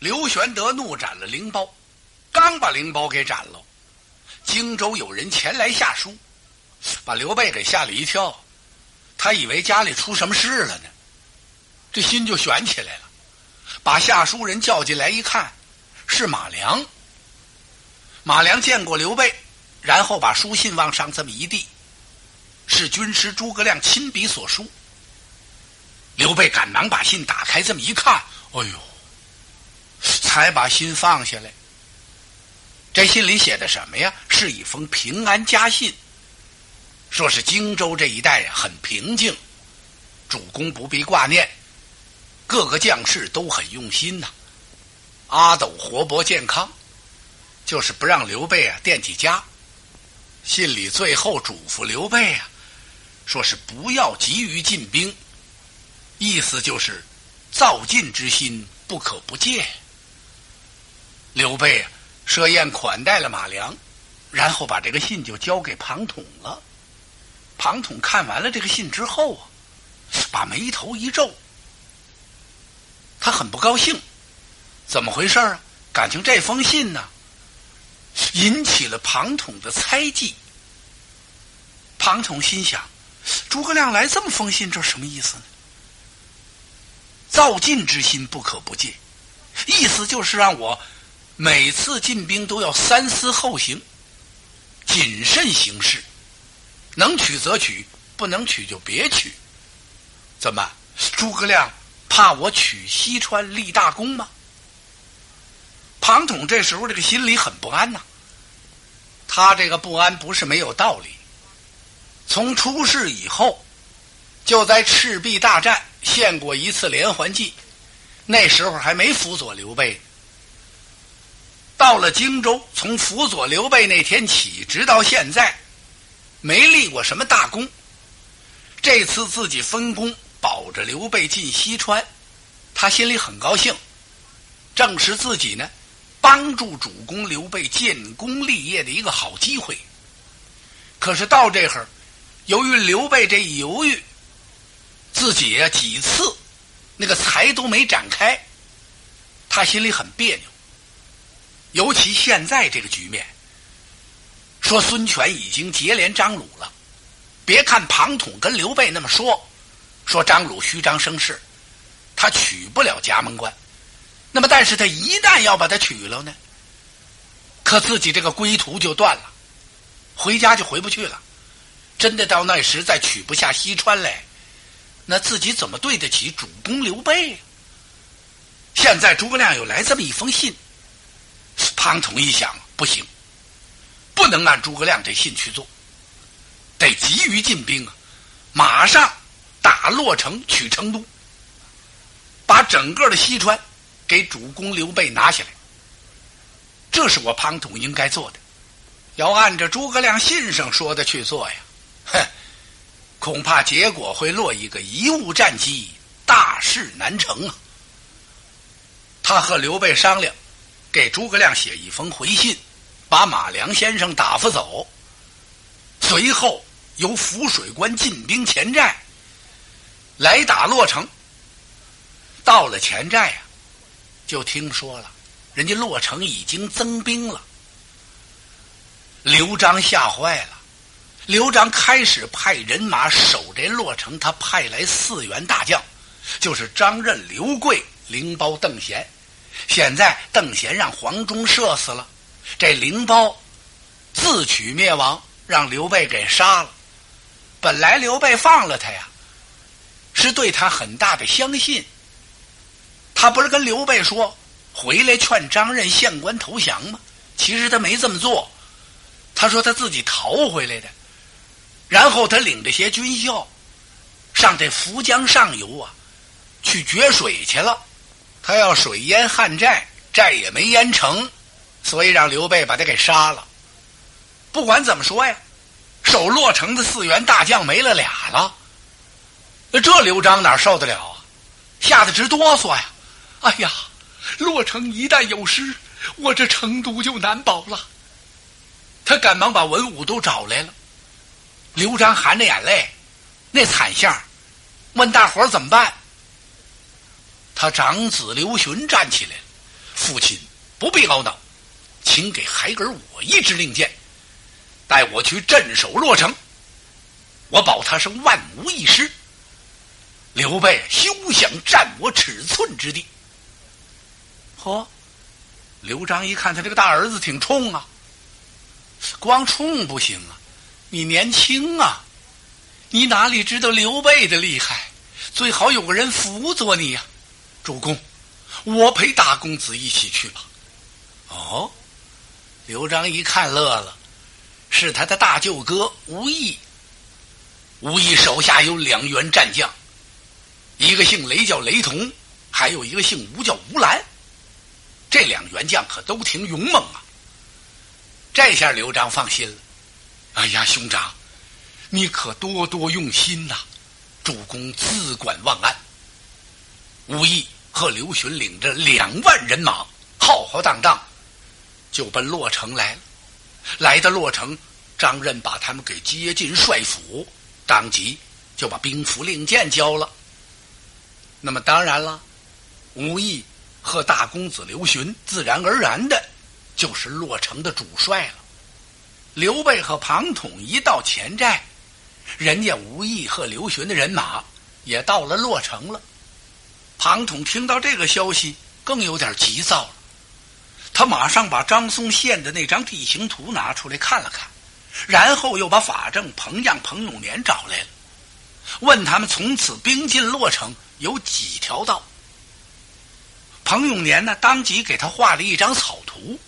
刘玄德怒斩了灵包，刚把灵包给斩了，荆州有人前来下书，把刘备给吓了一跳，他以为家里出什么事了呢，这心就悬起来了，把下书人叫进来一看，是马良。马良见过刘备，然后把书信往上这么一递，是军师诸葛亮亲笔所书。刘备赶忙把信打开，这么一看，哎呦！才把心放下来。这信里写的什么呀？是一封平安家信，说是荆州这一带很平静，主公不必挂念，各个将士都很用心呐。阿斗活泼健康，就是不让刘备啊惦记家。信里最后嘱咐刘备啊，说是不要急于进兵，意思就是造进之心不可不戒。刘备设宴款待了马良，然后把这个信就交给庞统了。庞统看完了这个信之后啊，把眉头一皱，他很不高兴。怎么回事啊？感情这封信呢，引起了庞统的猜忌。庞统心想：诸葛亮来这么封信，这什么意思呢？造进之心不可不戒，意思就是让我。每次进兵都要三思后行，谨慎行事，能取则取，不能取就别取。怎么，诸葛亮怕我取西川立大功吗？庞统这时候这个心里很不安呐。他这个不安不是没有道理。从出事以后，就在赤壁大战献过一次连环计，那时候还没辅佐刘备。到了荆州，从辅佐刘备那天起，直到现在，没立过什么大功。这次自己分功保着刘备进西川，他心里很高兴，正是自己呢帮助主公刘备建功立业的一个好机会。可是到这会儿，由于刘备这一犹豫，自己呀几次那个财都没展开，他心里很别扭。尤其现在这个局面，说孙权已经结连张鲁了。别看庞统跟刘备那么说，说张鲁虚张声势，他取不了夹门关。那么，但是他一旦要把他取了呢，可自己这个归途就断了，回家就回不去了。真的到那时再取不下西川来，那自己怎么对得起主公刘备？现在诸葛亮又来这么一封信。庞统一想，不行，不能按诸葛亮这信去做，得急于进兵啊！马上打洛城，取成都，把整个的西川给主公刘备拿下来。这是我庞统应该做的。要按照诸葛亮信上说的去做呀，哼，恐怕结果会落一个贻误战机，大事难成啊！他和刘备商量。给诸葛亮写一封回信，把马良先生打发走。随后由浮水关进兵前寨，来打洛城。到了前寨啊，就听说了，人家洛城已经增兵了。刘璋吓坏了，刘璋开始派人马守这洛城，他派来四员大将，就是张任、刘贵、灵包、邓贤。现在邓贤让黄忠射死了，这灵包自取灭亡，让刘备给杀了。本来刘备放了他呀，是对他很大的相信。他不是跟刘备说回来劝张任县官投降吗？其实他没这么做，他说他自己逃回来的，然后他领着些军校上这涪江上游啊，去决水去了。他要水淹汉寨，寨也没淹成，所以让刘备把他给杀了。不管怎么说呀，守洛城的四员大将没了俩了，这刘璋哪受得了啊？吓得直哆嗦呀！哎呀，洛城一旦有失，我这成都就难保了。他赶忙把文武都找来了。刘璋含着眼泪，那惨相，问大伙怎么办？他长子刘询站起来了，父亲不必懊恼，请给孩儿我一支令箭，带我去镇守洛城。我保他是万无一失。刘备休想占我尺寸之地。嚯！刘璋一看他这个大儿子挺冲啊，光冲不行啊，你年轻啊，你哪里知道刘备的厉害？最好有个人辅佐你呀，主公，我陪大公子一起去吧。哦，刘璋一看乐了，是他的大舅哥吴懿。吴懿手下有两员战将，一个姓雷叫雷同，还有一个姓吴叫吴兰。这两员将可都挺勇猛啊！这下刘璋放心了。哎呀，兄长，你可多多用心呐！主公自管忘安。吴懿和刘询领着两万人马，浩浩荡荡就奔洛城来了。来到洛城，张任把他们给接进帅府，当即就把兵符令箭交了。那么当然了，吴懿。和大公子刘询，自然而然的，就是洛城的主帅了。刘备和庞统一到前寨，人家吴懿和刘询的人马也到了洛城了。庞统听到这个消息，更有点急躁了。他马上把张松献的那张地形图拿出来看了看，然后又把法正、彭样、彭永年找来了，问他们从此兵进洛城有几条道。彭永年呢，当即给他画了一张草图，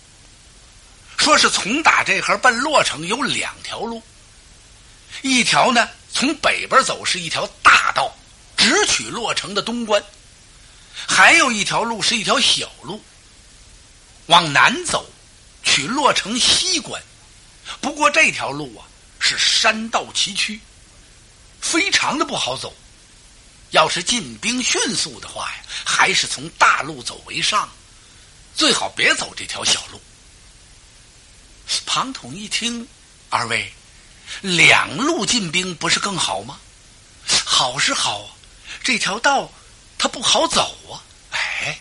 说是从打这盒奔洛城有两条路，一条呢从北边走是一条大道，直取洛城的东关；还有一条路是一条小路，往南走，取洛城西关。不过这条路啊是山道崎岖，非常的不好走。要是进兵迅速的话呀，还是从大路走为上，最好别走这条小路。庞统一听，二位两路进兵不是更好吗？好是好，这条道他不好走啊。哎，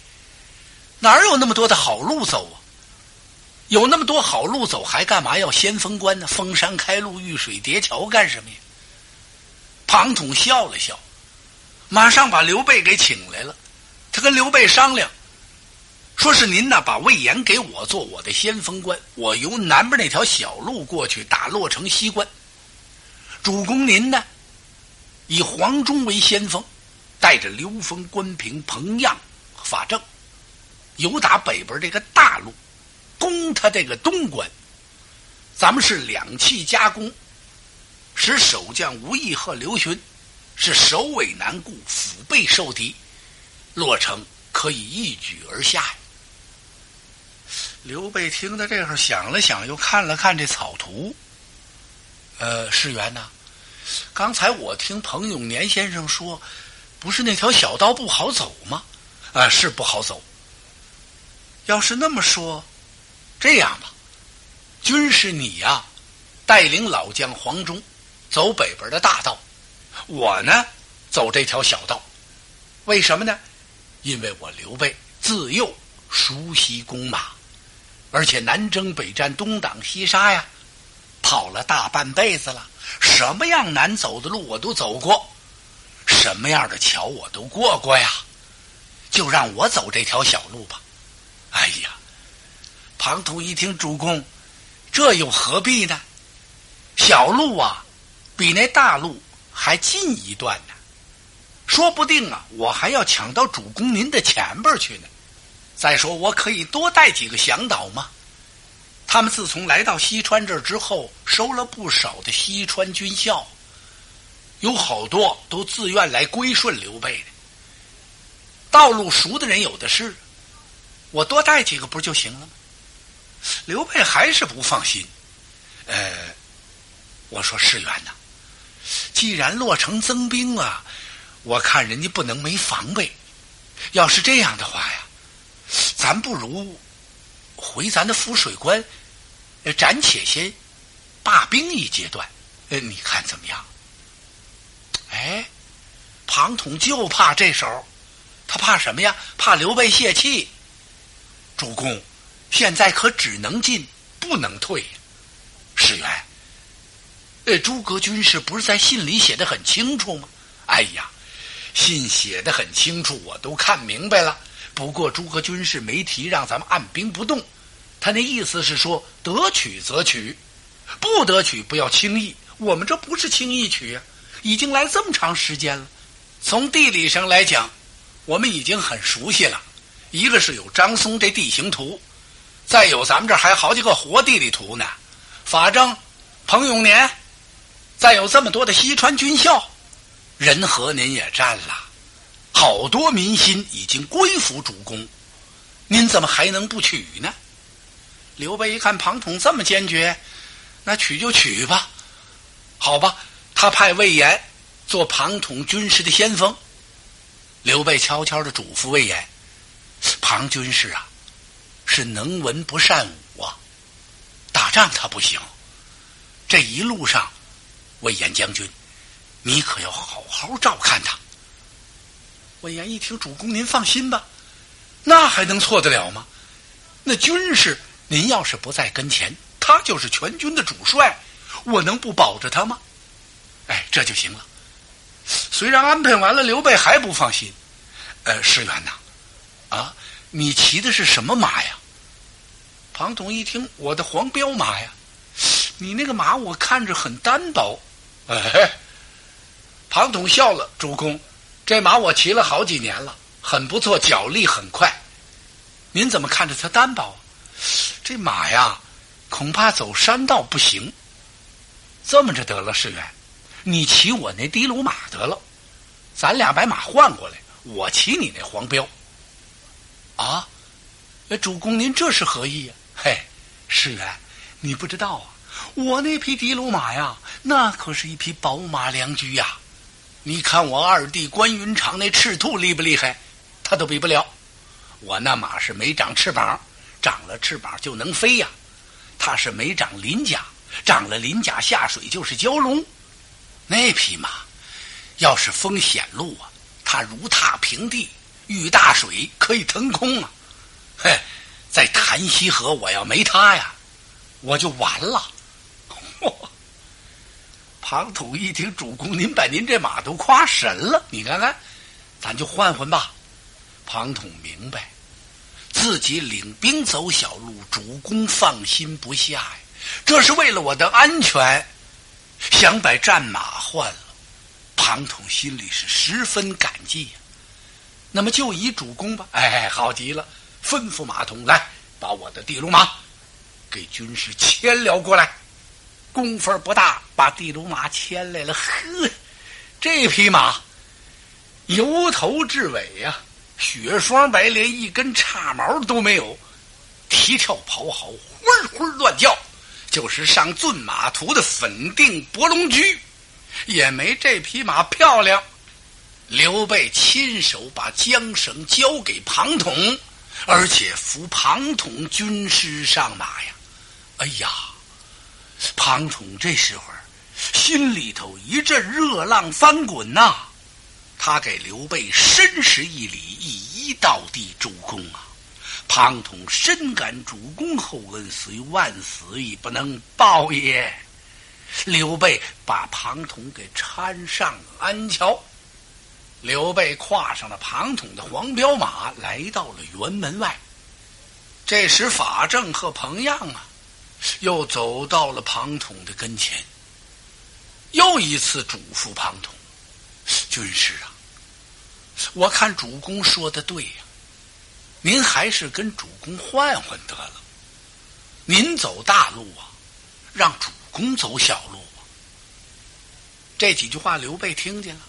哪有那么多的好路走啊？有那么多好路走，还干嘛要先锋官呢？封山开路，遇水叠桥干什么呀？庞统笑了笑。马上把刘备给请来了，他跟刘备商量，说是您呢把魏延给我做我的先锋官，我由南边那条小路过去打洛城西关。主公您呢，以黄忠为先锋，带着刘封、关平、彭样、法正，由打北边这个大路攻他这个东关。咱们是两气夹攻，使守将吴懿和刘询。是首尾难顾，腹背受敌，洛城可以一举而下。刘备听到这会儿，想了想，又看了看这草图。呃，世元呐，刚才我听彭永年先生说，不是那条小道不好走吗？啊，是不好走。要是那么说，这样吧，军师你呀，带领老将黄忠走北边的大道。我呢，走这条小道，为什么呢？因为我刘备自幼熟悉弓马，而且南征北战、东挡西杀呀，跑了大半辈子了。什么样难走的路我都走过，什么样的桥我都过过呀。就让我走这条小路吧。哎呀，庞统一听主公，这又何必呢？小路啊，比那大路。还近一段呢，说不定啊，我还要抢到主公您的前边去呢。再说，我可以多带几个向导吗？他们自从来到西川这儿之后，收了不少的西川军校，有好多都自愿来归顺刘备的。道路熟的人有的是，我多带几个不就行了吗？刘备还是不放心。呃，我说世元呐。既然洛城增兵啊，我看人家不能没防备。要是这样的话呀，咱不如回咱的浮水关，暂且先罢兵一阶段。呃，你看怎么样？哎，庞统就怕这手，他怕什么呀？怕刘备泄气。主公，现在可只能进不能退。世元，呃，诸葛军师不是在信里写的很清楚吗？哎呀，信写的很清楚，我都看明白了。不过诸葛军师没提让咱们按兵不动，他那意思是说得取则取，不得取不要轻易。我们这不是轻易取呀，已经来这么长时间了。从地理上来讲，我们已经很熟悉了。一个是有张松这地形图，再有咱们这还好几个活地理图呢。法正、彭永年，再有这么多的西川军校，仁和您也占了，好多民心已经归服主公，您怎么还能不取呢？刘备一看庞统这么坚决，那取就取吧。好吧，他派魏延做庞统军师的先锋。刘备悄悄的嘱咐魏延。庞军师啊，是能文不善武啊，打仗他不行。这一路上，魏延将军，你可要好好照看他。魏延一听，主公您放心吧，那还能错得了吗？那军师，您要是不在跟前，他就是全军的主帅，我能不保着他吗？哎，这就行了。虽然安排完了，刘备还不放心。呃，石原呐。啊，你骑的是什么马呀？庞统一听，我的黄骠马呀。你那个马我看着很单薄。哎，庞统笑了，主公，这马我骑了好几年了，很不错，脚力很快。您怎么看着它单薄？这马呀，恐怕走山道不行。这么着得了，世元，你骑我那的卢马得了，咱俩把马换过来，我骑你那黄骠。啊，主公您这是何意呀？嘿，世元，你不知道啊，我那匹的卢马呀，那可是一匹宝马良驹呀。你看我二弟关云长那赤兔厉不厉害？他都比不了。我那马是没长翅膀，长了翅膀就能飞呀。他是没长鳞甲，长了鳞甲下水就是蛟龙。那匹马，要是风险路啊，它如踏平地。遇大水可以腾空啊！嘿，在潭溪河，我要没他呀，我就完了。庞统一听，主公您把您这马都夸神了，你看看，咱就换换吧。庞统明白，自己领兵走小路，主公放心不下呀。这是为了我的安全，想把战马换了。庞统心里是十分感激呀。那么就以主公吧，哎，好极了！吩咐马童来，把我的地卢马给军师牵了过来。功夫不大，把地卢马牵来了。呵，这匹马由头至尾呀，雪霜白连一根叉毛都没有，蹄跳跑好，呼呼乱叫，就是上骏马图的粉定博龙驹，也没这匹马漂亮。刘备亲手把缰绳交给庞统，而且扶庞统军师上马呀！哎呀，庞统这时候心里头一阵热浪翻滚呐！他给刘备深施一礼，一一道地：“主公啊，庞统深感主公厚恩，虽万死亦不能报也。”刘备把庞统给搀上安桥。刘备跨上了庞统的黄骠马，来到了辕门外。这时，法正和彭样啊，又走到了庞统的跟前，又一次嘱咐庞统：“军师啊，我看主公说的对呀，您还是跟主公换换得了。您走大路啊，让主公走小路啊。”这几句话，刘备听见了，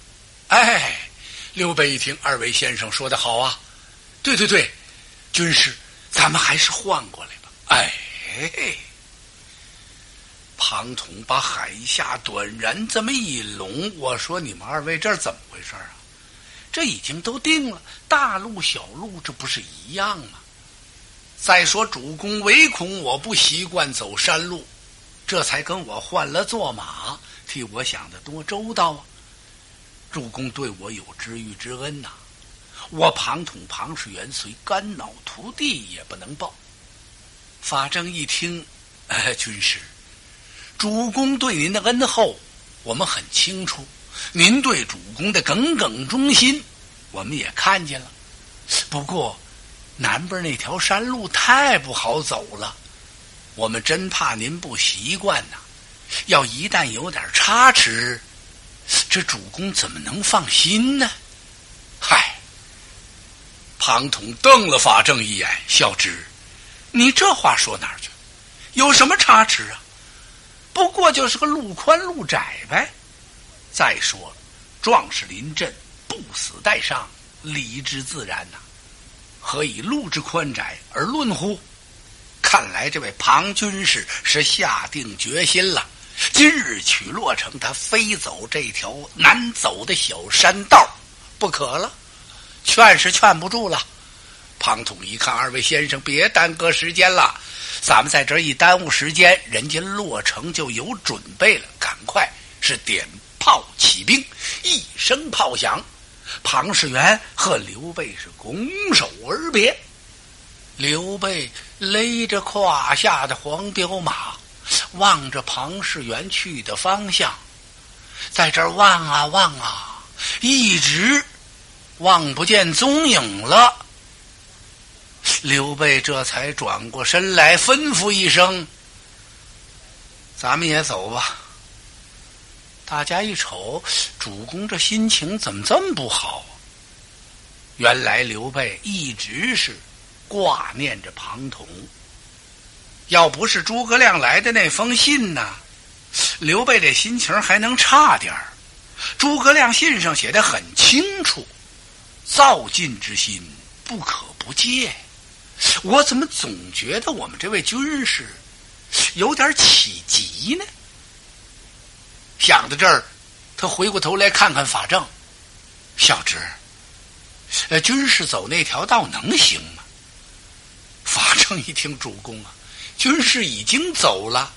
哎。刘备一听，二位先生说的好啊，对对对，军师，咱们还是换过来吧。哎，庞统把海下短髯这么一拢，我说你们二位这是怎么回事啊？这已经都定了，大路小路这不是一样吗？再说主公唯恐我不习惯走山路，这才跟我换了坐马，替我想的多周到啊。主公对我有知遇之恩呐，我庞统庞士元虽肝脑涂地也不能报。法正一听，哎，军师，主公对您的恩厚，我们很清楚；您对主公的耿耿忠心，我们也看见了。不过，南边那条山路太不好走了，我们真怕您不习惯呐。要一旦有点差池，这主公怎么能放心呢？嗨，庞统瞪了法正一眼，笑之：“你这话说哪儿去？有什么差池啊？不过就是个路宽路窄呗。再说了，壮士临阵，不死带伤，理之自然呐。何以路之宽窄而论乎？看来这位庞军士是下定决心了。”今日取洛城，他非走这条难走的小山道不可了。劝是劝不住了。庞统一看，二位先生别耽搁时间了，咱们在这一耽误时间，人家洛城就有准备了。赶快是点炮起兵，一声炮响，庞士元和刘备是拱手而别。刘备勒着胯下的黄骠马。望着庞士元去的方向，在这儿望啊望啊，一直望不见踪影了。刘备这才转过身来，吩咐一声：“咱们也走吧。”大家一瞅，主公这心情怎么这么不好？啊原来刘备一直是挂念着庞统。要不是诸葛亮来的那封信呢，刘备这心情还能差点儿。诸葛亮信上写的很清楚：“造进之心不可不戒。”我怎么总觉得我们这位军师有点起急呢？想到这儿，他回过头来看看法正，小侄，呃，军师走那条道能行吗？法正一听，主公啊！军士已经走了，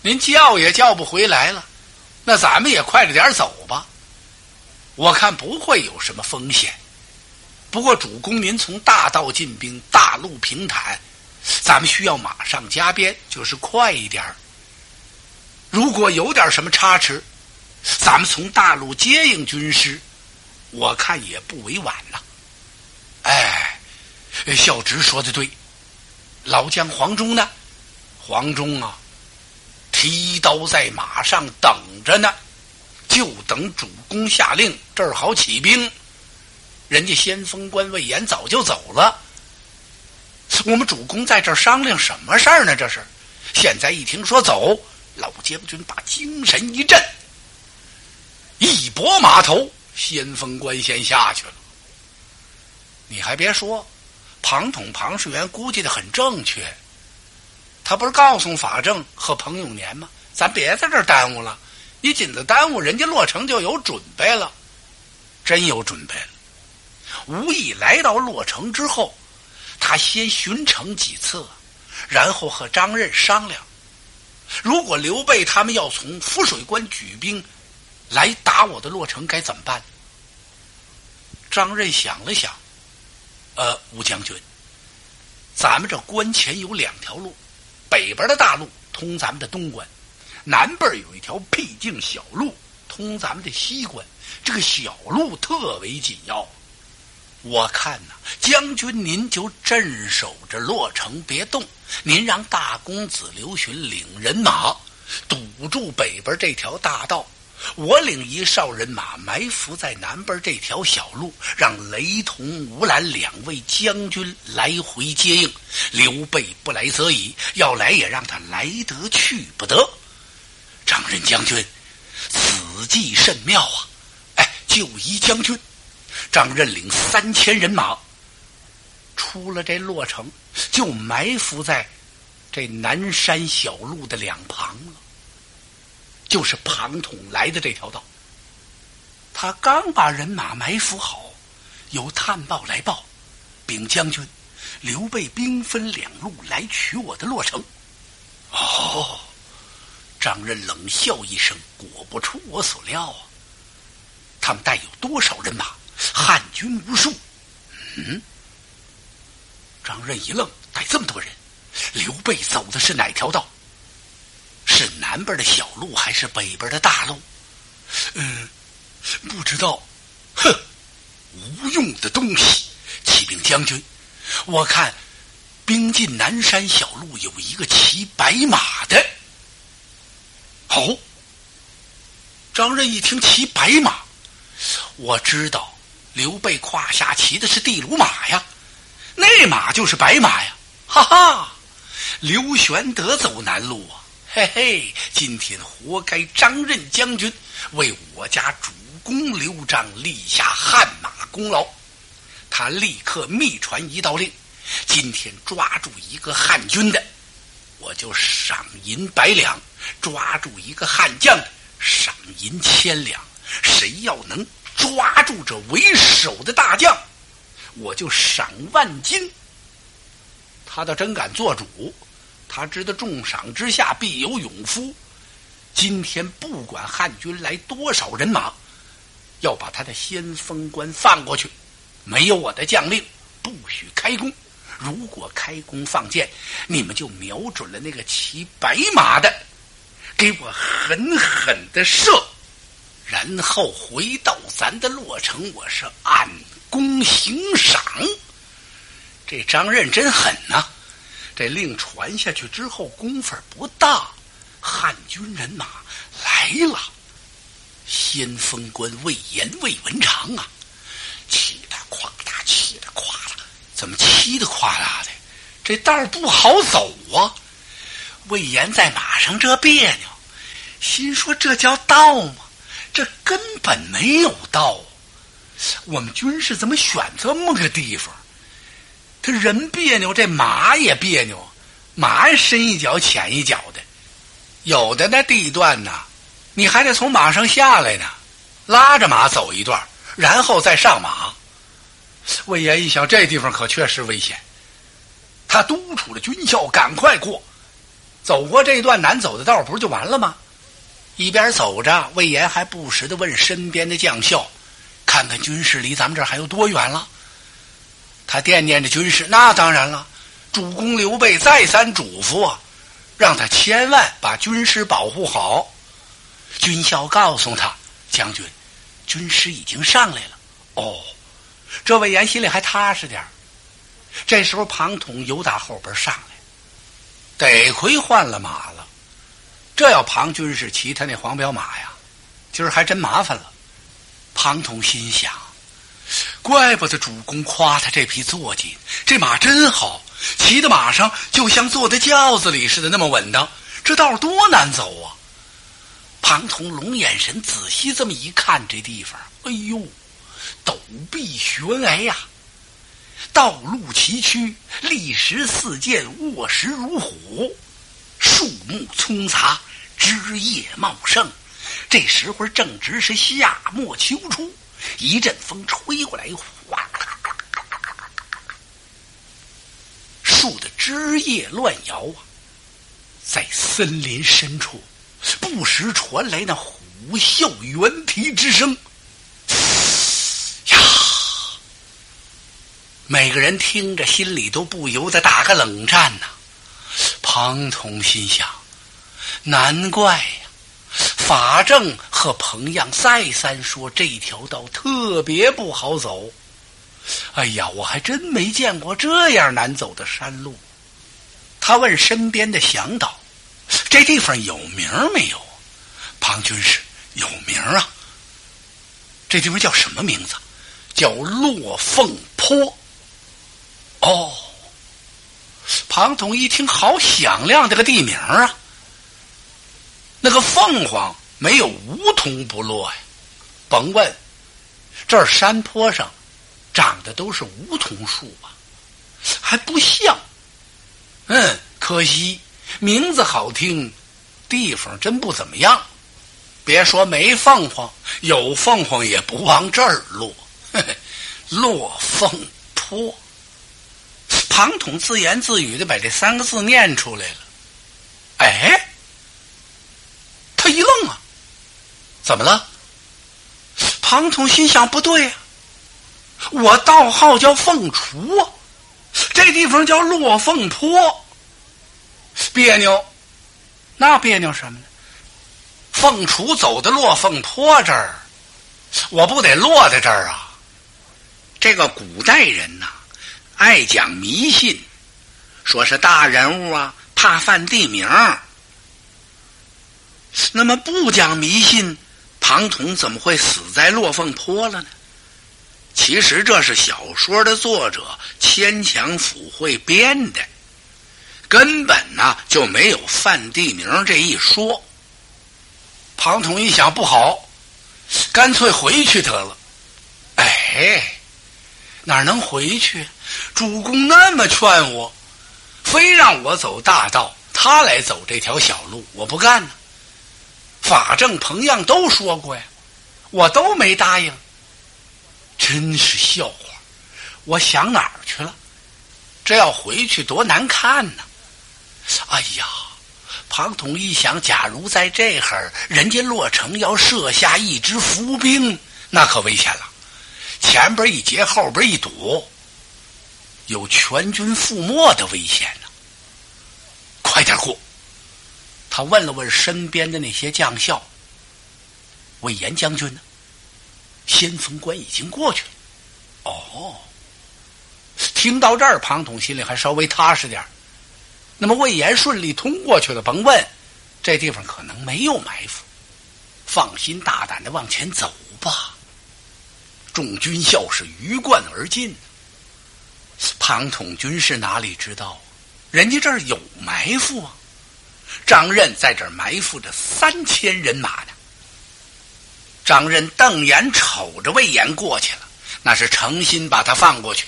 您叫也叫不回来了，那咱们也快着点走吧。我看不会有什么风险。不过主公您从大道进兵，大路平坦，咱们需要马上加鞭，就是快一点如果有点什么差池，咱们从大陆接应军师，我看也不委婉了。哎，孝直说的对。老将黄忠呢？黄忠啊，提刀在马上等着呢，就等主公下令，这儿好起兵。人家先锋官魏延早就走了，我们主公在这儿商量什么事儿呢？这是，现在一听说走，老将军把精神一振，一拨马头，先锋官先下去了。你还别说。庞统、庞士元估计的很正确，他不是告诉法正和彭永年吗？咱别在这儿耽误了，你紧着耽误，人家洛城就有准备了，真有准备了。无意来到洛城之后，他先巡城几次，然后和张任商量，如果刘备他们要从涪水关举兵来打我的洛城，该怎么办？张任想了想。呃，吴将军，咱们这关前有两条路，北边的大路通咱们的东关，南边有一条僻静小路通咱们的西关。这个小路特为紧要，我看呐，将军您就镇守着洛城，别动。您让大公子刘询领人马堵住北边这条大道。我领一哨人马埋伏在南边这条小路，让雷同、吴兰两位将军来回接应。刘备不来则已，要来也让他来得去不得。张任将军，此计甚妙啊！哎，就依将军。张任领三千人马出了这洛城，就埋伏在这南山小路的两旁了。就是庞统来的这条道，他刚把人马埋伏好，有探报来报，禀将军，刘备兵分两路来取我的洛城。哦，张任冷笑一声，果不出我所料啊！他们带有多少人马？汉军无数。嗯，张任一愣，带这么多人，刘备走的是哪条道？是南边的小路还是北边的大路？嗯，不知道。哼，无用的东西！启禀将军，我看兵进南山小路有一个骑白马的。好，张任一听骑白马，我知道刘备胯下骑的是地卢马呀，那马就是白马呀！哈哈，刘玄德走南路啊！嘿嘿，今天活该张任将军为我家主公刘璋立下汗马功劳。他立刻密传一道令：今天抓住一个汉军的，我就赏银百两；抓住一个汉将，赏银千两。谁要能抓住这为首的大将，我就赏万金。他倒真敢做主。他知道重赏之下必有勇夫，今天不管汉军来多少人马，要把他的先锋官放过去。没有我的将令，不许开弓。如果开弓放箭，你们就瞄准了那个骑白马的，给我狠狠的射，然后回到咱的洛城，我是按功行赏。这张任真狠呐！这令传下去之后，功夫不大，汉军人马来了。先锋官魏延、魏文长啊，气得夸大，气得夸大，怎么气得夸大的？这道不好走啊！魏延在马上这别扭，心说：这叫道吗？这根本没有道。我们军士怎么选这么个地方？他人别扭，这马也别扭，马深一脚浅一脚的，有的那地段呢，你还得从马上下来呢，拉着马走一段，然后再上马。魏延一想，这地方可确实危险，他督促了军校赶快过，走过这段难走的道，不是就完了吗？一边走着，魏延还不时的问身边的将校，看看军事离咱们这儿还有多远了。他惦念着军事，那当然了。主公刘备再三嘱咐啊，让他千万把军师保护好。军校告诉他：“将军，军师已经上来了。”哦，这魏延心里还踏实点这时候，庞统由打后边上来，得亏换了马了。这要庞军是骑他那黄骠马呀，今儿还真麻烦了。庞统心想。怪不得主公夸他这匹坐骑，这马真好，骑在马上就像坐在轿子里似的，那么稳当。这道多难走啊！庞统龙眼神仔细这么一看，这地方，哎呦，陡壁悬崖呀，道路崎岖，砾石四溅，卧石如虎，树木葱杂，枝叶茂盛。这时候正值是夏末秋初。一阵风吹过来，哗，树的枝叶乱摇啊，在森林深处，不时传来那虎啸猿啼之声。呀，每个人听着，心里都不由得打个冷战呐。庞统心想：难怪呀。法正和彭样再三说这条道特别不好走。哎呀，我还真没见过这样难走的山路。他问身边的向导：“这地方有名没有？”庞军师有名啊。这地方叫什么名字？叫落凤坡。哦，庞统一听，好响亮这个地名啊。那个凤凰没有梧桐不落呀，甭问，这儿山坡上长的都是梧桐树吧，还不像。嗯，可惜名字好听，地方真不怎么样。别说没凤凰，有凤凰也不往这儿落。落凤坡，庞统自言自语的把这三个字念出来了。哎。他一愣啊，怎么了？庞统心想不对呀，我道号叫凤雏啊，这地方叫落凤坡，别扭。那别扭什么呢？凤雏走到落凤坡这儿，我不得落在这儿啊？这个古代人呐，爱讲迷信，说是大人物啊，怕犯地名。那么不讲迷信，庞统怎么会死在落凤坡了呢？其实这是小说的作者牵强附会编的，根本呢就没有犯地名这一说。庞统一想不好，干脆回去得了。哎。哪能回去？主公那么劝我，非让我走大道，他来走这条小路，我不干呢。法正、彭样都说过呀，我都没答应。真是笑话！我想哪儿去了？这要回去多难看呢！哎呀，庞统一想，假如在这儿，人家洛城要设下一支伏兵，那可危险了。前边一截，后边一堵，有全军覆没的危险呢。快点过！他问了问身边的那些将校：“魏延将军呢？先锋关已经过去了。”哦，听到这儿，庞统心里还稍微踏实点那么魏延顺利通过去了，甭问，这地方可能没有埋伏，放心大胆的往前走吧。众军校是鱼贯而进。庞统军士哪里知道，人家这儿有埋伏啊！张任在这儿埋伏着三千人马呢。张任瞪眼瞅着魏延过去了，那是诚心把他放过去，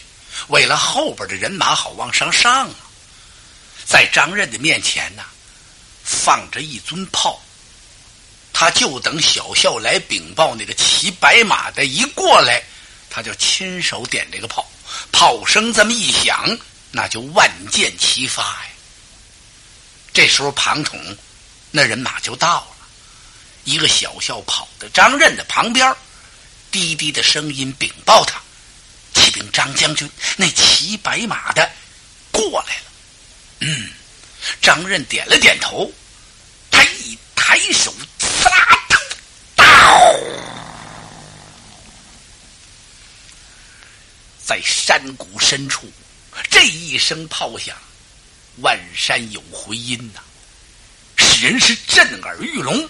为了后边的人马好往上上啊。在张任的面前呢，放着一尊炮。他就等小校来禀报，那个骑白马的一过来，他就亲手点这个炮。炮声这么一响，那就万箭齐发呀。这时候庞统那人马就到了，一个小校跑到张任的旁边，低低的声音禀报他：“启禀张将军，那骑白马的过来了。”嗯，张任点了点头，他一抬手。刺啦，刀在山谷深处，这一声炮响，万山有回音呐，使人是震耳欲聋。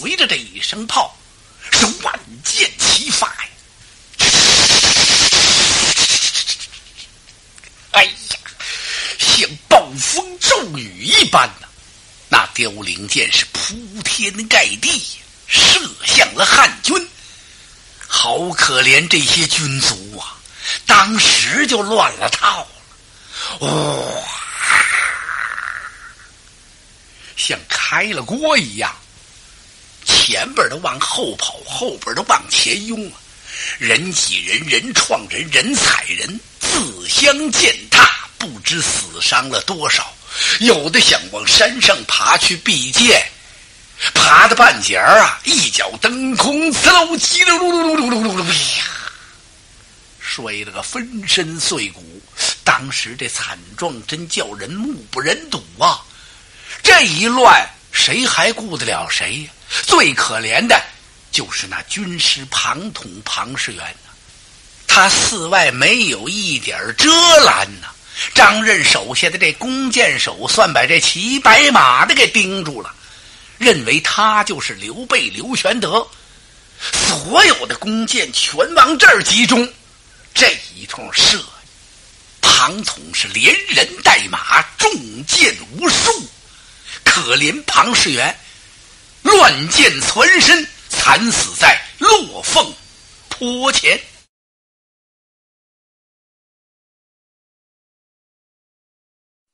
随着这一声炮，是万箭齐发呀！哎呀，像暴风骤雨一般呐！那凋零箭是铺天盖地，射向了汉军。好可怜这些军卒啊！当时就乱了套了，哇，开了锅一样，前边的往后跑，后边的往前拥啊，人挤人，人撞人，人踩人，自相践踏，不知死伤了多少。有的想往山上爬去避箭，爬到半截儿啊，一脚蹬空，呲溜叽溜噜噜噜噜噜噜呀！摔了个粉身碎骨，当时这惨状真叫人目不忍睹啊！这一乱，谁还顾得了谁呀？最可怜的就是那军师庞统庞士元呐，他寺外没有一点遮拦呐。张任手下的这弓箭手，算把这骑白马的给盯住了，认为他就是刘备刘玄德，所有的弓箭全往这儿集中。这一通射，庞统是连人带马，中箭无数。可怜庞士元，乱箭攒身，惨死在落凤坡前。